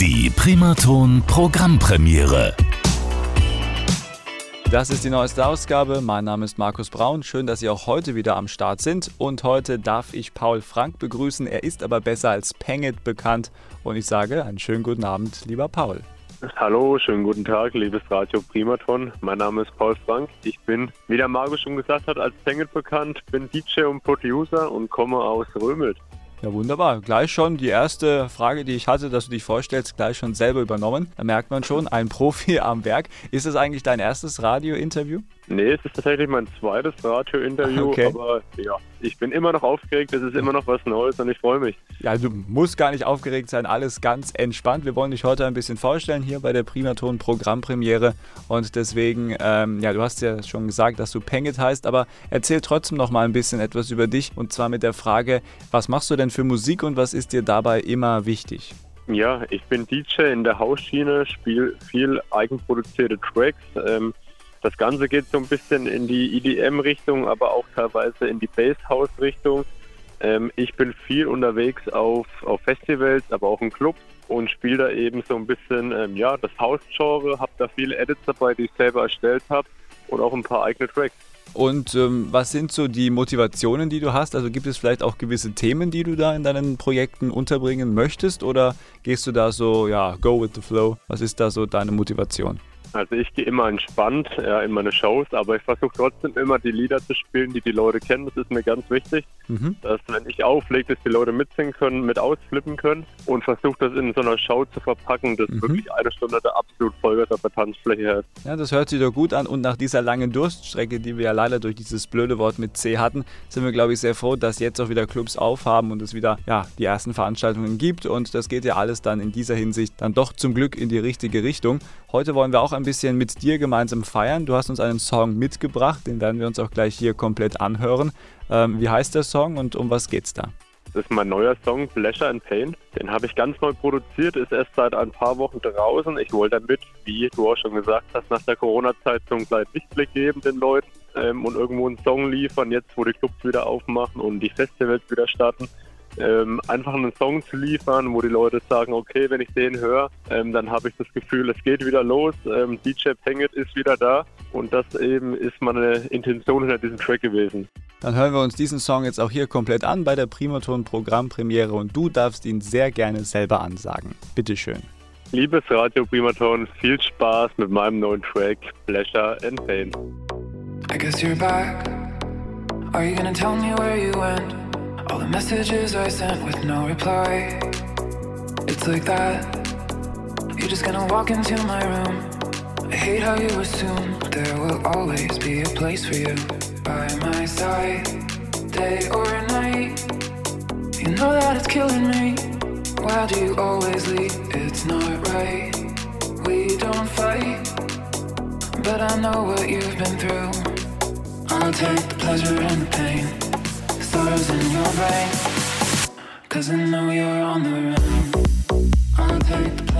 Die Primaton Programmpremiere. Das ist die neueste Ausgabe. Mein Name ist Markus Braun. Schön, dass Sie auch heute wieder am Start sind. Und heute darf ich Paul Frank begrüßen. Er ist aber besser als Pengit bekannt. Und ich sage einen schönen guten Abend, lieber Paul. Hallo, schönen guten Tag, liebes Radio Primaton. Mein Name ist Paul Frank. Ich bin, wie der Markus schon gesagt hat, als Pengit bekannt, bin DJ und Producer und komme aus Römelt. Ja, wunderbar. Gleich schon die erste Frage, die ich hatte, dass du dich vorstellst, gleich schon selber übernommen. Da merkt man schon, ein Profi am Werk. Ist das eigentlich dein erstes Radio-Interview? Nee, es ist tatsächlich mein zweites Radio-Interview, okay. aber ja, ich bin immer noch aufgeregt, es ist immer noch was Neues und ich freue mich. Ja, du musst gar nicht aufgeregt sein, alles ganz entspannt. Wir wollen dich heute ein bisschen vorstellen hier bei der Primaton Programmpremiere und deswegen, ähm, ja, du hast ja schon gesagt, dass du Pengit heißt, aber erzähl trotzdem noch mal ein bisschen etwas über dich und zwar mit der Frage, was machst du denn für Musik und was ist dir dabei immer wichtig? Ja, ich bin DJ in der Hausschiene, spiele viel eigenproduzierte Tracks. Ähm, das Ganze geht so ein bisschen in die EDM-Richtung, aber auch teilweise in die Bass-House-Richtung. Ähm, ich bin viel unterwegs auf, auf Festivals, aber auch in Clubs und spiele da eben so ein bisschen ähm, ja, das House-Genre, habe da viele Edits dabei, die ich selber erstellt habe und auch ein paar eigene Tracks. Und ähm, was sind so die Motivationen, die du hast? Also gibt es vielleicht auch gewisse Themen, die du da in deinen Projekten unterbringen möchtest? Oder gehst du da so, ja, go with the flow? Was ist da so deine Motivation? Also ich gehe immer entspannt ja, in meine Shows, aber ich versuche trotzdem immer die Lieder zu spielen, die die Leute kennen. Das ist mir ganz wichtig, mhm. dass wenn ich auflege, dass die Leute mitsingen können, mit ausflippen können und versuche das in so einer Show zu verpacken, dass mhm. wirklich eine Stunde der absolut Vollgas auf der Tanzfläche ist. Ja, das hört sich doch gut an und nach dieser langen Durststrecke, die wir ja leider durch dieses blöde Wort mit C hatten, sind wir glaube ich sehr froh, dass jetzt auch wieder Clubs aufhaben und es wieder ja, die ersten Veranstaltungen gibt und das geht ja alles dann in dieser Hinsicht dann doch zum Glück in die richtige Richtung. Heute wollen wir auch ein bisschen mit dir gemeinsam feiern. Du hast uns einen Song mitgebracht, den werden wir uns auch gleich hier komplett anhören. Ähm, wie heißt der Song und um was geht's da? Das ist mein neuer Song Pleasure and Pain. Den habe ich ganz neu produziert, ist erst seit ein paar Wochen draußen. Ich wollte damit, wie du auch schon gesagt hast, nach der Corona-Zeit so einen kleinen Lichtblick geben den Leuten ähm, und irgendwo einen Song liefern, jetzt wo die Clubs wieder aufmachen und die Festivals wieder starten ähm, einfach einen Song zu liefern, wo die Leute sagen, okay, wenn ich den höre, ähm, dann habe ich das Gefühl, es geht wieder los, ähm, DJ Pengit ist wieder da und das eben ist meine Intention hinter diesem Track gewesen. Dann hören wir uns diesen Song jetzt auch hier komplett an bei der Primaton Programmpremiere und du darfst ihn sehr gerne selber ansagen. Bitteschön. Liebes Radio Primaton, viel Spaß mit meinem neuen Track Pleasure and Pain. I guess you're back. Are you gonna tell me where you went? All the messages I sent with no reply. It's like that. You're just gonna walk into my room. I hate how you assume there will always be a place for you by my side, day or night. You know that it's killing me. Why do you always leave? It's not right. We don't fight, but I know what you've been through. I'll take the pleasure and the pain Cause I know you're on the run. I'll take the